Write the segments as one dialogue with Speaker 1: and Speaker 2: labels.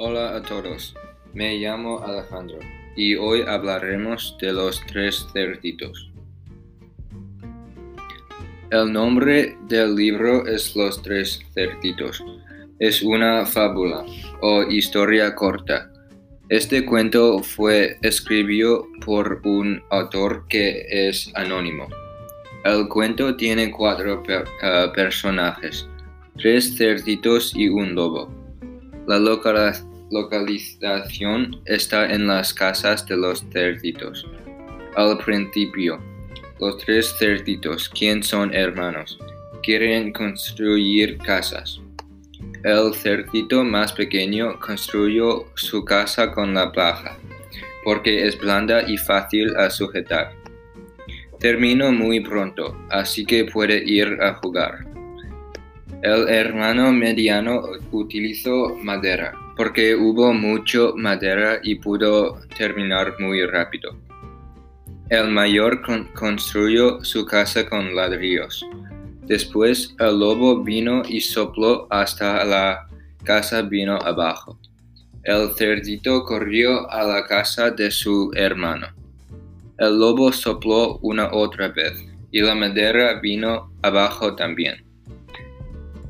Speaker 1: a todos, me llamo Alejandro y hoy hablaremos de los tres cerditos. El nombre del libro es Los tres cerditos. Es una fábula o historia corta. Este cuento fue escrito por un autor que es anónimo. El cuento tiene cuatro eh, personajes, tres cerditos y un lobo. La localización está en las casas de los cerditos. Al principio, los tres cerditos, quien son hermanos, quieren construir casas. El cerdito más pequeño construyó su casa con la paja, porque es blanda y fácil a sujetar. Terminó muy pronto, así que puede ir a jugar. El hermano mediano utilizó madera, porque hubo mucho madera y pudo terminar muy rápido. El mayor construyó su casa con ladrillos. Después el lobo vino y sopló hasta la casa vino abajo. El cerdito corrió a la casa de su hermano. El lobo sopló una otra vez y la madera vino abajo también.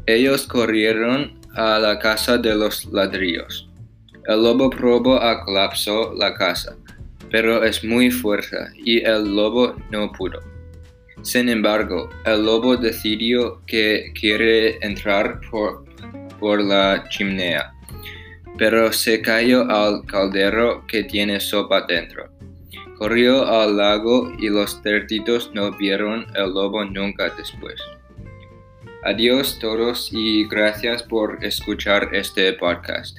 Speaker 1: Ellos corrieron a la casa de los ladrillos. El lobo probó a colapsar la casa, pero es muy fuerte y el lobo no pudo. Sin embargo, el lobo decidió que quiere entrar por, por la chimenea, pero se cayó al caldero que tiene sopa dentro. Corrió al lago y los cerditos no vieron el lobo nunca después. Adiós todos y gracias por escuchar este podcast.